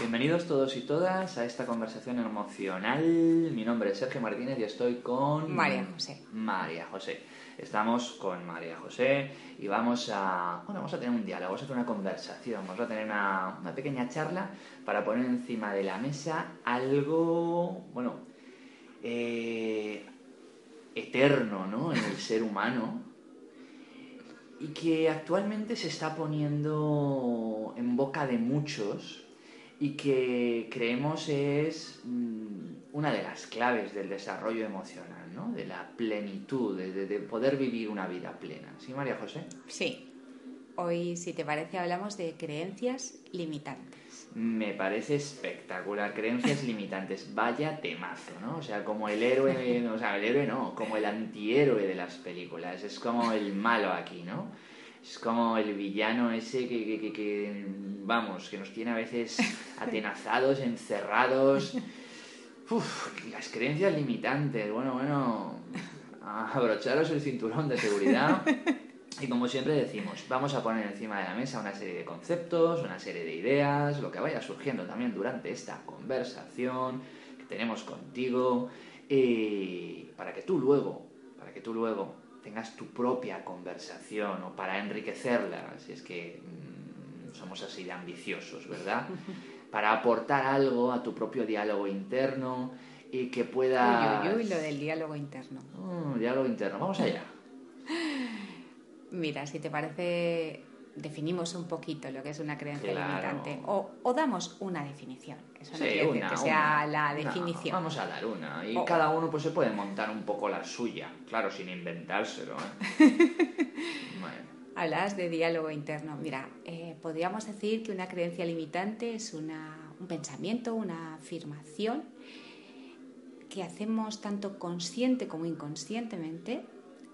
Bienvenidos todos y todas a esta conversación emocional. Mi nombre es Sergio Martínez y estoy con... María José. María José. Estamos con María José y vamos a, bueno, vamos a tener un diálogo, vamos a tener una conversación, vamos a tener una, una pequeña charla para poner encima de la mesa algo, bueno, eh, eterno, ¿no? En el ser humano y que actualmente se está poniendo en boca de muchos y que creemos es mm, una de las claves del desarrollo emocional, ¿no? de la plenitud, de, de- de poder vivir una vida plena. ¿Sí, María José? Sí. Hoy, si te parece, hablamos de creencias limitantes. Me parece espectacular. Creencias limitantes. Vaya temazo, ¿no? O sea, como el héroe, o sea, el héroe no, como el antihéroe de las películas. Es como el malo aquí, ¿no? Es como el villano ese que, que, que- que, vamos, que nos tiene a veces atenazados, encerrados. Uf, las creencias limitantes. Bueno, bueno, abrocharos el cinturón de seguridad. Y como siempre decimos, vamos a poner encima de la mesa una serie de conceptos, una serie de ideas, lo que vaya surgiendo también durante esta conversación que tenemos contigo, y para que tú luego, para que tú luego tengas tu propia conversación o para enriquecerla, si es que mm, somos así de ambiciosos, ¿verdad? Para aportar algo a tu propio diálogo interno y que puedas... Uy, uy, uy, lo del diálogo interno. Mm, diálogo interno, vamos allá. Mira, si te parece, definimos un poquito lo que es una creencia Claro. limitante. O, o damos una definición. Eso no Sí, quiere decir una, que sea una. la No, definición. vamos a dar una. Y O- cada uno pues se puede montar un poco la suya. Claro, sin inventárselo. ¿eh? bueno, Hablas de diálogo interno. Mira, eh, podríamos decir que una creencia limitante es una- un pensamiento, una afirmación que hacemos tanto consciente como inconscientemente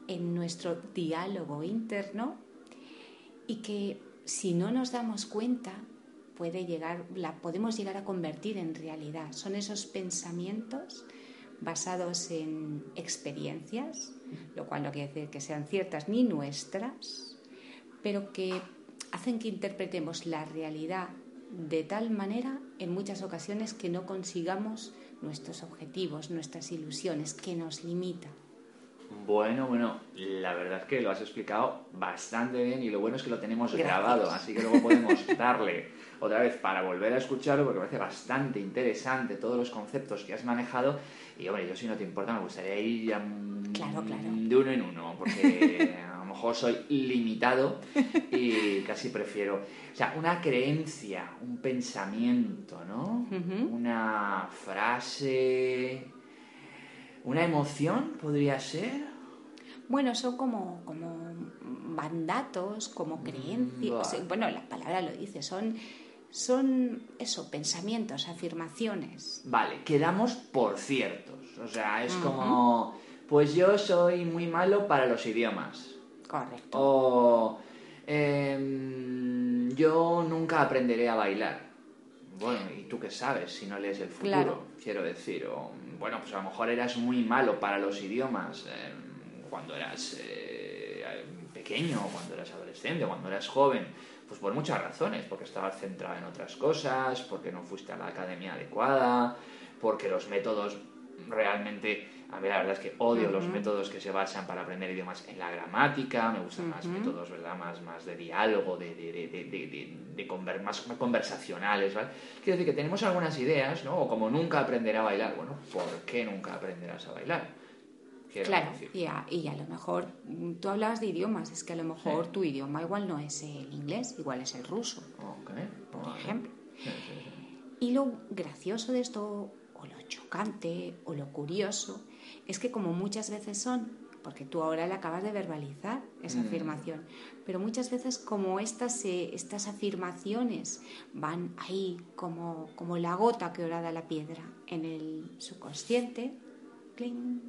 en nuestro diálogo interno y que si no nos damos cuenta puede llegar, la podemos llegar a convertir en realidad. Son esos pensamientos basados en experiencias, lo cual no quiere decir que sean ciertas ni nuestras, pero que hacen que interpretemos la realidad de tal manera en muchas ocasiones que no consigamos nuestros objetivos, nuestras ilusiones, que nos limita. Bueno, bueno, la verdad es que lo has explicado bastante bien y lo bueno es que lo tenemos Gracias. grabado, así que luego podemos darle otra vez para volver a escucharlo porque me parece bastante interesante todos los conceptos que has manejado y hombre, yo si no te importa me gustaría ir ya, mm, Claro, claro. de uno en uno porque a lo mejor soy limitado y casi prefiero, o sea, una creencia, un pensamiento, ¿no? Una frase, una emoción podría ser. Bueno, son como, como mandatos, como creencias. o sea, vale. bueno, la palabra lo dice, son, son eso, pensamientos, afirmaciones. Vale, quedamos por ciertos. O sea, es como, pues yo soy muy malo para los idiomas. Correcto. O em, yo nunca aprenderé a bailar. Bueno, ¿y tú qué sabes si no lees el futuro? Claro. Quiero decir, o, bueno, pues a lo mejor eras muy malo para los idiomas em, cuando eras eh, pequeño, cuando eras adolescente, cuando eras joven. Pues por muchas razones, porque estabas centrado en otras cosas, porque no fuiste a la academia adecuada, porque los métodos realmente, a mí la verdad es que odio los métodos que se basan para aprender idiomas en la gramática, me gustan más métodos, ¿verdad? Más, más de diálogo, de, de, de, de, de- conver- más, conversacionales, ¿vale? Quiero decir que tenemos algunas ideas, ¿no? O como nunca aprenderé a bailar, bueno, ¿por qué nunca aprenderás a bailar? Quiero Claro, y a, y a lo mejor mm, tú hablabas de idiomas, es que a lo mejor Sí. tu idioma igual no es el inglés, igual es el ruso, Ok, por vale. ejemplo. Sí, sí. Y lo gracioso de esto, o lo chocante, o lo curioso, es que como muchas veces son porque tú ahora la acabas de verbalizar, esa Mm. afirmación. Pero muchas veces como estas, eh, estas afirmaciones van ahí como, como la gota que orada la piedra en el subconsciente, cling,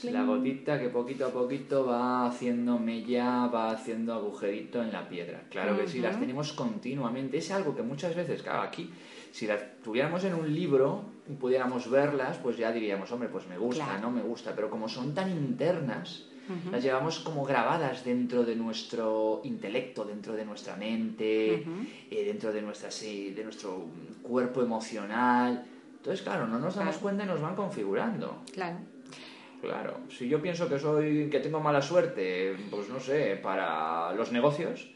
cling. La gotita que poquito a poquito va haciendo mella, va haciendo agujerito en la piedra. Claro que sí, las tenemos continuamente. Es algo que muchas veces, claro, aquí, si las tuviéramos en un libro y pudiéramos verlas, pues ya diríamos, hombre, pues me gusta, Claro. no me gusta. Pero como son tan internas, las llevamos como grabadas dentro de nuestro intelecto, dentro de nuestra mente, eh, dentro de, nuestra, sí, de nuestro cuerpo emocional. Entonces, claro, no nos damos Claro. cuenta y nos van configurando. Claro. Claro, si yo pienso que soy que tengo mala suerte, pues no sé, para los negocios,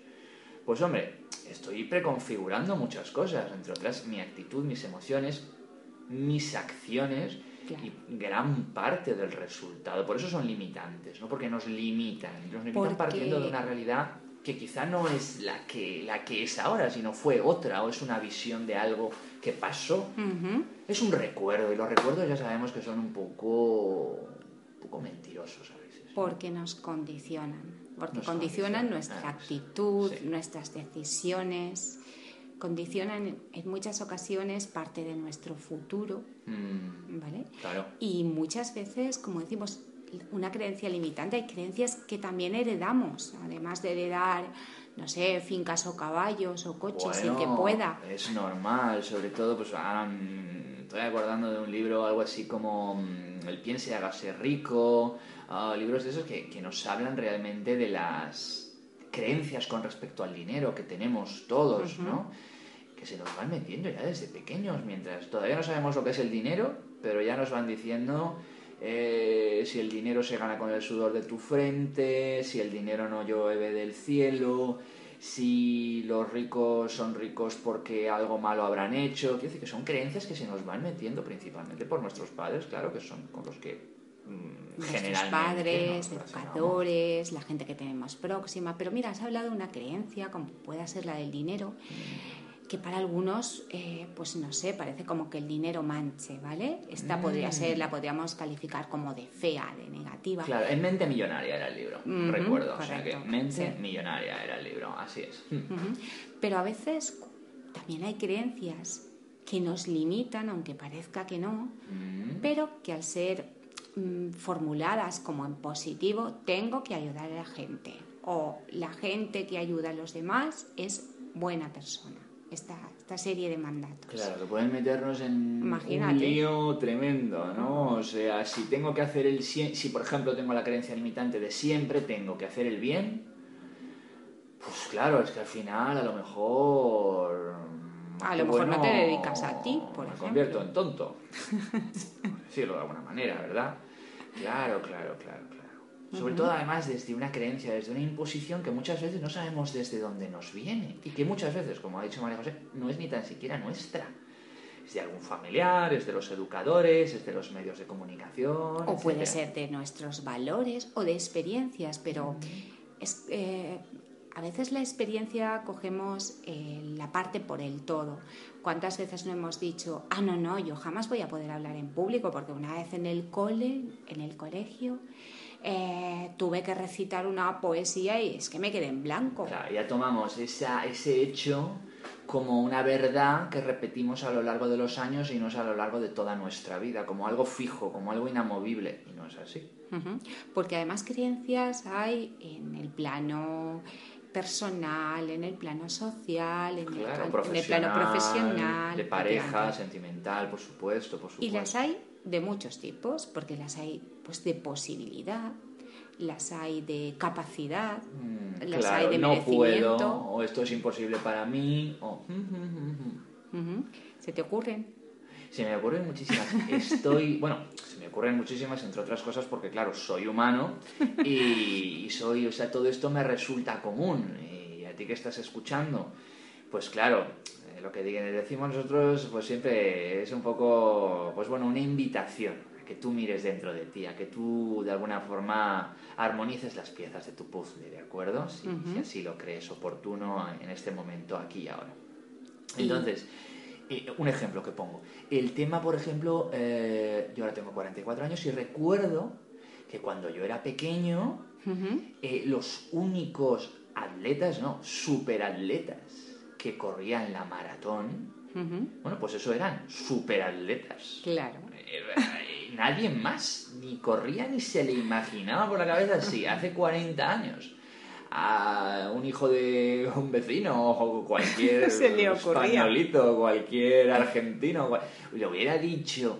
pues hombre, estoy preconfigurando muchas cosas, entre otras mi actitud, mis emociones, mis acciones Claro. y gran parte del resultado. Por eso son limitantes, ¿no? Porque nos limitan, nos limitan Porque- partiendo de una realidad que quizá no es la que, la que es ahora, sino fue otra, o es una visión de algo que pasó. Es un recuerdo, y los recuerdos ya sabemos que son un poco, un poco mentirosos a veces. Porque nos condicionan, porque Nos condicionan condicionan, nuestra ah, actitud, sí. nuestras decisiones, condicionan en muchas ocasiones parte de nuestro futuro, Mm, ¿vale? claro. Y muchas veces, como decimos, una creencia limitante, hay creencias que también heredamos, además de heredar, no sé, fincas o caballos o coches, el que Bueno, pueda. Es normal, sobre todo, pues ahora mm, estoy acordando de un libro, algo así como mm, El piense y hágase rico, ah, libros de esos que, que nos hablan realmente de las creencias con respecto al dinero que tenemos todos. ¿no? Que se nos van metiendo ya desde pequeños, mientras todavía no sabemos lo que es el dinero, pero ya nos van diciendo eh, si el dinero se gana con el sudor de tu frente, si el dinero no llueve del cielo, si los ricos son ricos porque algo malo habrán hecho. Quiero decir que son creencias que se nos van metiendo principalmente por nuestros padres, claro, que son con los que Nuestros generalmente padres, educadores, la gente que tenemos próxima. Pero mira, has hablado de una creencia, como pueda ser la del dinero, que para algunos, eh, pues no sé, parece como que el dinero manche, ¿vale? Esta Mm. podría ser, la podríamos calificar como de fea, de negativa. Claro, en Mente Millonaria era el libro, recuerdo. O sea que Mente sí. Millonaria era el libro, así es. Ujú. Pero a veces también hay creencias que nos limitan, aunque parezca que no, Mm. pero que al ser mm, formuladas como en positivo, tengo que ayudar a la gente. O la gente que ayuda a los demás es buena persona. Esta, esta serie de mandatos. Claro, que pueden meternos en Imagínate. un lío tremendo, ¿no? O sea, si tengo que hacer el... Si, por ejemplo, tengo la creencia limitante de siempre tengo que hacer el bien, pues claro, es que al final a lo mejor... A qué lo mejor no te dedicas a ti, por me ejemplo. convierto en tonto. Decirlo de alguna manera, ¿verdad? Claro, claro, claro, claro. Sobre todo además desde una creencia, desde una imposición que muchas veces no sabemos desde dónde nos viene y que muchas veces, como ha dicho María José, no es ni tan siquiera nuestra. Es de algún familiar, es de los educadores, es de los medios de comunicación. O puede ser de nuestros valores o de experiencias, pero es, eh, a veces la experiencia cogemos eh, la parte por el todo. ¿Cuántas veces no hemos dicho, ah, no, no, yo jamás voy a poder hablar en público porque una vez en el cole, en el colegio, eh, tuve que recitar una poesía y es que me quedé en blanco. Claro, ya tomamos esa, ese hecho como una verdad que repetimos a lo largo de los años y no es a lo largo de toda nuestra vida, como algo fijo, como algo inamovible, y no es así. Porque además creencias hay en el plano personal, en el plano social, en, Claro, el, en el profesional, plano profesional. de pareja, sentimental, por supuesto, por supuesto. Y las hay de muchos tipos, porque las hay pues de posibilidad, las hay de capacidad, Mm, las claro, hay de no puedo, o esto es imposible para mí, o... Ujú. ¿Se te ocurren? Se me ocurren muchísimas. Estoy, bueno, se me ocurren muchísimas, entre otras cosas, porque claro, soy humano y, soy, o sea, todo esto me resulta común. Y a ti que estás escuchando, pues claro, eh, lo que decimos nosotros, pues siempre es un poco, pues bueno, una invitación a que tú mires dentro de ti, a que tú de alguna forma armonices las piezas de tu puzzle, ¿de acuerdo? Si, así lo crees oportuno en este momento, aquí y ahora. Y- Entonces, eh, un ejemplo que pongo. El tema, por ejemplo, eh, yo ahora tengo 44 años y recuerdo que cuando yo era pequeño, eh, los únicos atletas, no, superatletas que corrían la maratón, bueno, pues eso eran superatletas. Claro. Nadie más ni corría ni se le imaginaba por la cabeza así, hace 40 años a un hijo de un vecino o cualquier Se le españolito, cualquier argentino, le hubiera dicho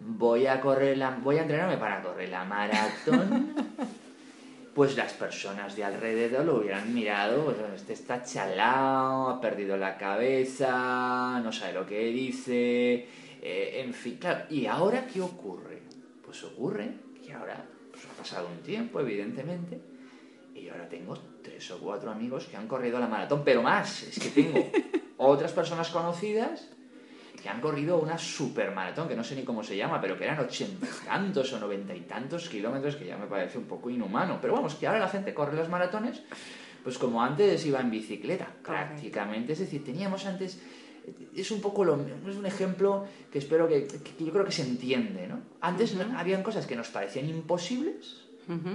voy a correr la, voy a entrenarme para correr la maratón, pues las personas de alrededor lo hubieran mirado, pues, este está chalado, ha perdido la cabeza, no sabe lo que dice, eh, en fin, claro. ¿Y ahora qué ocurre? Pues ocurre que ahora pues, ha pasado un tiempo, evidentemente, y ahora tengo tres o cuatro amigos que han corrido la maratón, pero más, es que tengo otras personas conocidas que han corrido una supermaratón, que no sé ni cómo se llama, pero que eran ochenta y tantos o noventa y tantos kilómetros, que ya me parece un poco inhumano. Pero vamos, que ahora la gente corre las maratones, pues como antes iba en bicicleta, prácticamente. Es decir, teníamos antes es un poco lo es un ejemplo que espero que, yo creo que se entiende no antes habían cosas que nos parecían imposibles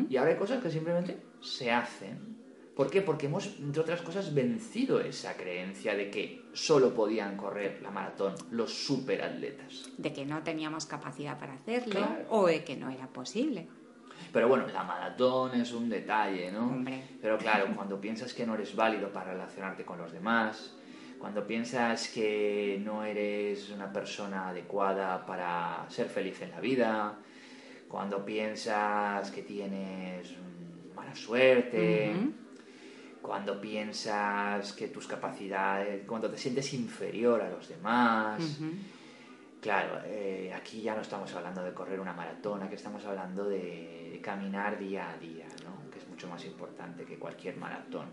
y ahora hay cosas que simplemente se hacen ¿Por qué? Porque hemos, entre otras cosas, vencido esa creencia de que solo podían correr la maratón los superatletas. De que no teníamos capacidad para hacerlo o de que no era posible. Pero bueno, la maratón es un detalle, ¿no? Hombre. Pero claro, cuando piensas que no eres válido para relacionarte con los demás, cuando piensas que no eres una persona adecuada para ser feliz en la vida, cuando piensas que tienes suerte, cuando piensas que tus capacidades, cuando te sientes inferior a los demás. Claro, eh, aquí ya no estamos hablando de correr una maratón, aquí estamos hablando de, caminar día a día, ¿no? que es mucho más importante que cualquier maratón.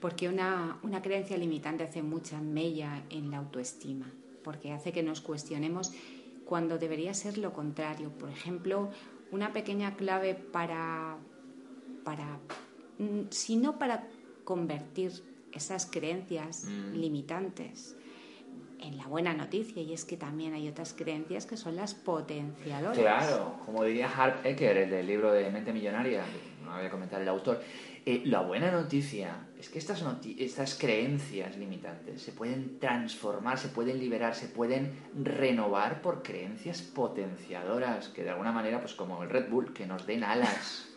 Porque una, una creencia limitante hace mucha mella en la autoestima, porque hace que nos cuestionemos cuando debería ser lo contrario. Por ejemplo, una pequeña clave para, para mm, si no para convertir esas creencias mm. limitantes en la buena noticia y es que también hay otras creencias que son las potenciadoras. Claro, como diría Harp Ecker, el del libro de Mente Millonaria, no voy a comentar el autor, eh, la buena noticia es que estas, estas creencias limitantes se pueden transformar, se pueden liberar, se pueden renovar por creencias potenciadoras que de alguna manera, pues como el Red Bull, que nos den alas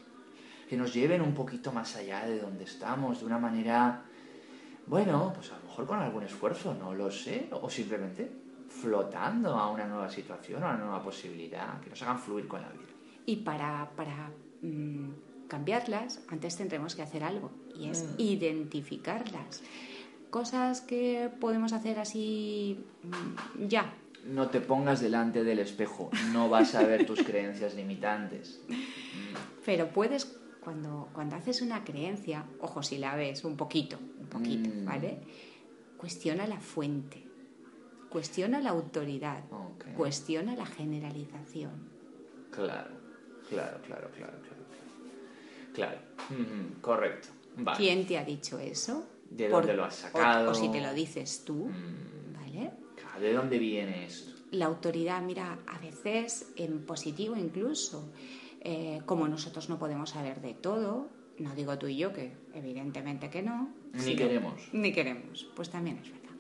que nos lleven un poquito más allá de donde estamos, de una manera, bueno, pues a lo mejor con algún esfuerzo, no lo sé, o simplemente flotando a una nueva situación, a una nueva posibilidad, que nos hagan fluir con la vida. Y para, para mm, cambiarlas, antes tendremos que hacer algo, y es mm. identificarlas. Cosas que podemos hacer así mm, ya, no te pongas delante del espejo, no vas a ver tus creencias limitantes. Pero puedes cuando, cuando haces una creencia, ojo si la ves un poquito, un poquito, mm. ¿vale? Cuestiona la fuente, cuestiona la autoridad, cuestiona la generalización. Claro, claro, claro, claro, claro. Claro, correcto. ¿Quién te ha dicho eso? ¿De dónde lo has sacado? O, si te lo dices tú, mm. ¿vale? ¿De dónde viene esto? La autoridad, mira, a veces en positivo incluso. Eh, como nosotros no podemos saber de todo, no digo tú y yo, que evidentemente que no. Ni queremos. Ni queremos, pues también es verdad.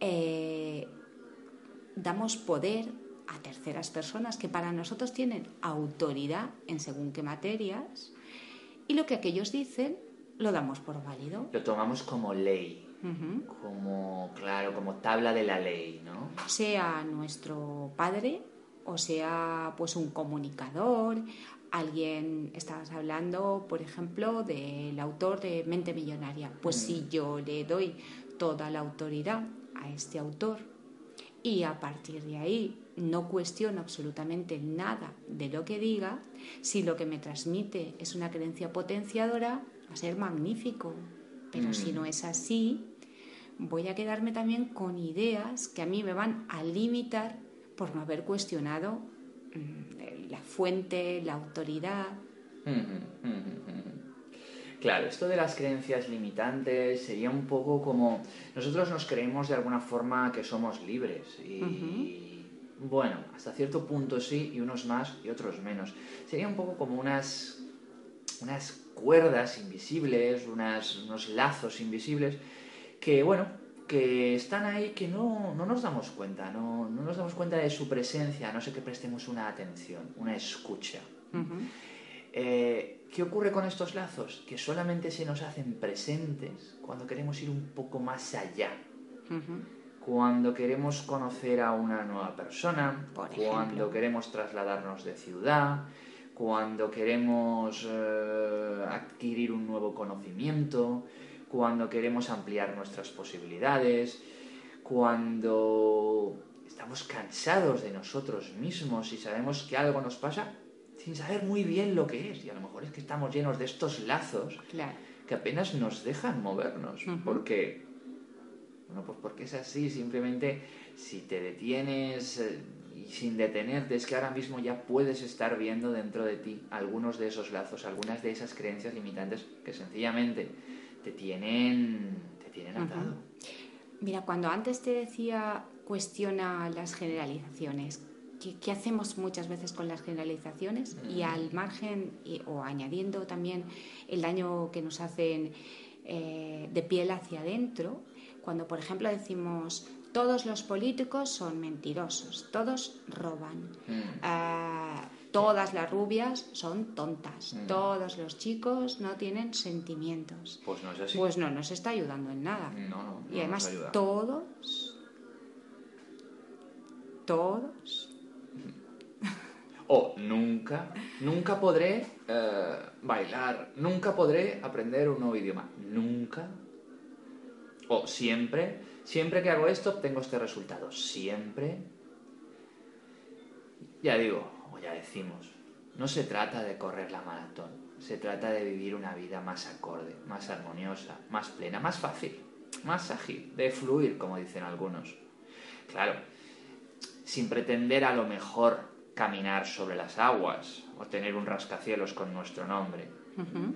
Eh, damos poder a terceras personas que para nosotros tienen autoridad en según qué materias y lo que aquellos dicen lo damos por válido. Lo tomamos como ley. Como, claro, como tabla de la ley, ¿no? Sea nuestro padre, o sea pues un comunicador, alguien, estabas hablando, por ejemplo, del autor de Mente Millonaria. Pues si mm. yo le doy toda la autoridad a este autor y a partir de ahí no cuestiono absolutamente nada de lo que diga, si lo que me transmite es una creencia potenciadora, va a ser magnífico. Pero si no mm. es así, voy a quedarme también con ideas que a mí me van a limitar por no haber cuestionado mm, la fuente, la autoridad. Claro, esto de las creencias limitantes sería un poco como nosotros nos creemos de alguna forma que somos libres y, bueno, hasta cierto punto sí, y unos más y otros menos. Sería un poco como unas, unas cuerdas invisibles, unas, unos lazos invisibles, que bueno, que están ahí que no, no nos damos cuenta, no, no, nos damos cuenta de su presencia, a no sé que prestemos una atención, una escucha. Eh, ¿Qué ocurre con estos lazos? Que solamente se nos hacen presentes cuando queremos ir un poco más allá. Cuando queremos conocer a una nueva persona, cuando queremos trasladarnos de ciudad, cuando queremos eh, adquirir un nuevo conocimiento, cuando queremos ampliar nuestras posibilidades, cuando estamos cansados de nosotros mismos y sabemos que algo nos pasa sin saber muy bien lo que es. Y a lo mejor es que estamos llenos de estos lazos que apenas nos dejan movernos. Porque, bueno, pues porque es así, simplemente si te detienes eh, y sin detenerte, es que ahora mismo ya puedes estar viendo dentro de ti algunos de esos lazos, algunas de esas creencias limitantes que sencillamente te tienen, te tienen atado. Mira, cuando antes te decía cuestiona las generalizaciones, ¿qué, hacemos muchas veces con las generalizaciones? Y al margen, o añadiendo también el daño que nos hacen eh, de piel hacia adentro, cuando por ejemplo decimos todos los políticos son mentirosos, todos roban. Mm. Ah, todas las rubias son tontas, mm. todos los chicos no tienen sentimientos. Pues no es así. Pues no nos está ayudando en nada. No, no, y además todos, todos. O nunca, nunca podré eh, bailar, nunca podré aprender un nuevo idioma, nunca. O siempre, siempre que hago esto obtengo este resultado, siempre. Ya digo, ya decimos, no se trata de correr la maratón, se trata de vivir una vida más acorde, más armoniosa, más plena, más fácil, más ágil, de fluir, como dicen algunos. Claro, sin pretender a lo mejor caminar sobre las aguas o tener un rascacielos con nuestro nombre.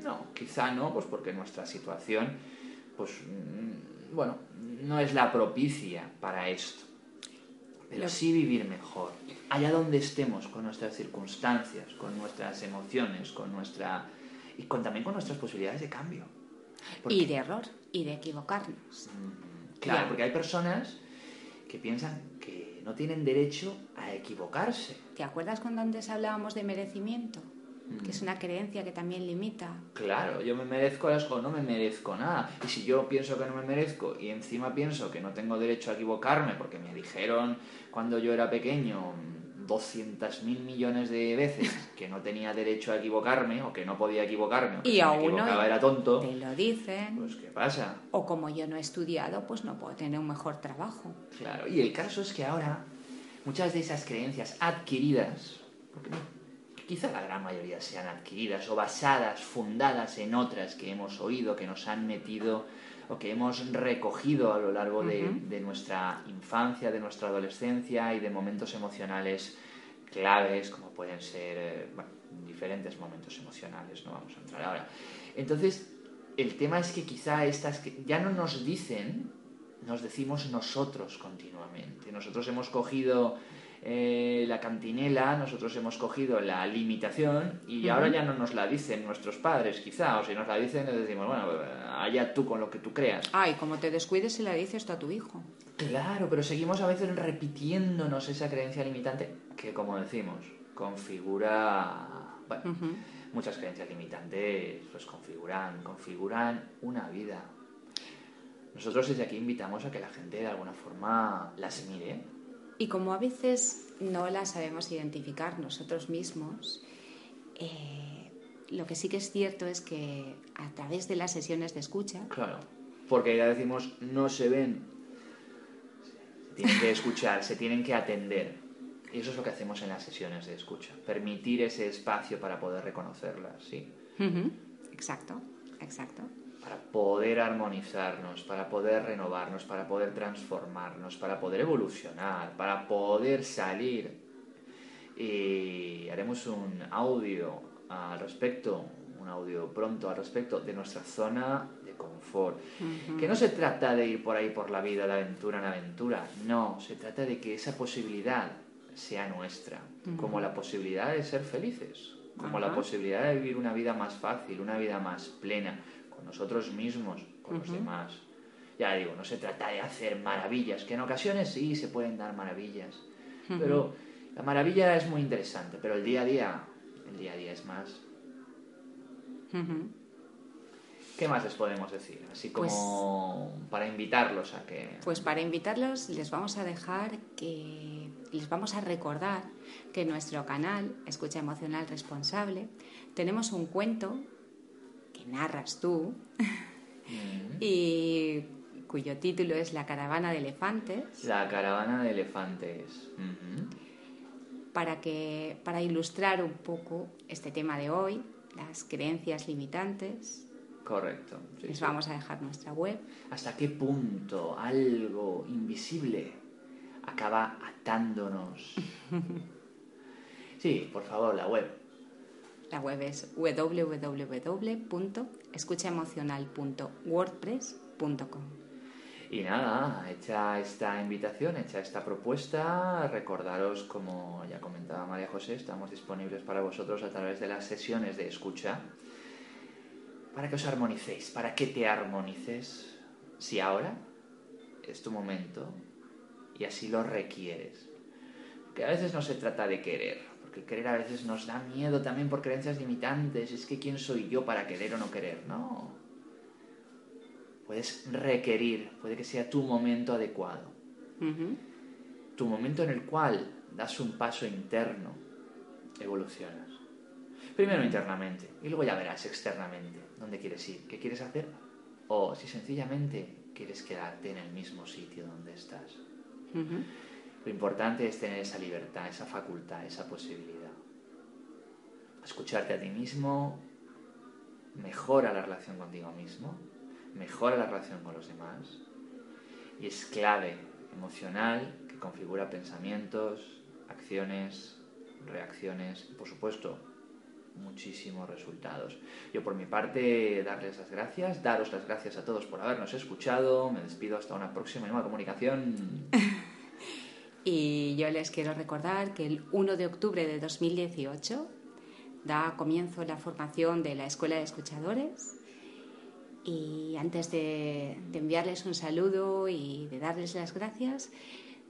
No, quizá no, pues porque nuestra situación, pues, mm, bueno, no es la propicia para esto. Pero sí vivir mejor, allá donde estemos, con nuestras circunstancias, con nuestras emociones, con nuestra y con, también con nuestras posibilidades de cambio. Y de error, y de equivocarnos. Mm, claro, porque hay personas que piensan que no tienen derecho a equivocarse. ¿Te acuerdas cuando antes hablábamos de merecimiento? Que es una creencia que también limita. Claro, yo me merezco las o no me merezco nada. Y si yo pienso que no me merezco y encima pienso que no tengo derecho a equivocarme porque me dijeron cuando yo era pequeño 200 mil millones de veces que no tenía derecho a equivocarme o que no podía equivocarme o que y me equivocaba era tonto. Te lo dicen. Pues ¿qué pasa? O como yo no he estudiado, pues no puedo tener un mejor trabajo. Claro, y el caso es que ahora muchas de esas creencias adquiridas, porque quizá la gran mayoría sean adquiridas o basadas, fundadas en otras que hemos oído, que nos han metido o que hemos recogido a lo largo de, nuestra infancia, de nuestra adolescencia y de momentos emocionales claves, como pueden ser eh, diferentes momentos emocionales, no vamos a entrar ahora. Entonces, el tema es que quizá estas que ya no nos dicen, nos decimos nosotros continuamente. Nosotros hemos cogido eh, la cantinela, nosotros hemos cogido la limitación y ahora ya no nos la dicen nuestros padres, quizá, o si nos la dicen, les decimos, bueno, allá tú con lo que tú creas. Ah, y como te descuides, se la dices a tu hijo. Claro, pero seguimos a veces repitiéndonos esa creencia limitante que, como decimos, configura. Bueno, muchas creencias limitantes pues configuran, configuran una vida. Nosotros desde aquí invitamos a que la gente de alguna forma las mire y como a veces no las sabemos identificar nosotros mismos, eh, lo que sí que es cierto es que a través de las sesiones de escucha... Claro, porque ya decimos, no se ven, se tienen que escuchar, se tienen que atender. Y eso es lo que hacemos en las sesiones de escucha, permitir ese espacio para poder reconocerlas, ¿sí? Exacto, exacto para poder armonizarnos, para poder renovarnos, para poder transformarnos, para poder evolucionar, para poder salir. Y haremos un audio al respecto, un audio pronto al respecto de nuestra zona de confort. Que no se trata de ir por ahí por la vida de aventura en aventura, no, se trata de que esa posibilidad sea nuestra, como la posibilidad de ser felices, como la posibilidad de vivir una vida más fácil, una vida más plena, con nosotros mismos, con los demás. Ya digo, no se trata de hacer maravillas, que en ocasiones sí se pueden dar maravillas, pero la maravilla es muy interesante, pero el día a día, el día a día es más. ¿Qué más les podemos decir? Así como para invitarlos a que... Pues para invitarlos les vamos a dejar que les vamos a recordar que en nuestro canal Escucha Emocional Responsable tenemos un cuento que narras tú Mm. y cuyo título es La caravana de elefantes La caravana de elefantes. Para que para ilustrar un poco este tema de hoy, las creencias limitantes. Correcto. sí, Les sí. vamos a dejar nuestra web ¿Hasta qué punto algo invisible acaba atándonos? Sí, por favor, la web. La web es www.escuchaemocional.wordpress.com. Y nada, hecha esta invitación, hecha esta propuesta, recordaros, como ya comentaba María José, estamos disponibles para vosotros a través de las sesiones de escucha, para que os armonicéis, para que te armonices, si ahora es tu momento y así lo requieres. Que a veces no se trata de querer, porque querer a veces nos da miedo también por creencias limitantes, es que quién soy yo para querer o no querer, no. Puedes requerir, puede que sea tu momento adecuado, tu momento en el cual das un paso interno, evolucionas. Primero internamente y luego ya verás externamente dónde quieres ir, qué quieres hacer o si sencillamente quieres quedarte en el mismo sitio donde estás. Lo importante es tener esa libertad, esa facultad, esa posibilidad. Escucharte a ti mismo mejora la relación contigo mismo, mejora la relación con los demás y es clave emocional que configura pensamientos, acciones, reacciones y por supuesto muchísimos resultados. Yo por mi parte darles las gracias, daros las gracias a todos por habernos escuchado, me despido hasta una próxima nueva comunicación. Y yo les quiero recordar que el 1 de octubre de 2018 da comienzo la formación de la Escuela de Escuchadores. Y antes de, de enviarles un saludo y de darles las gracias,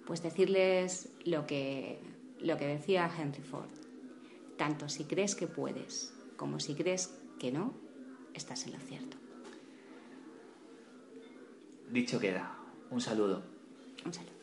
pues decirles lo que, lo que decía Henry Ford. Tanto si crees que puedes como si crees que no, estás en lo cierto. Dicho queda, un saludo. Un saludo.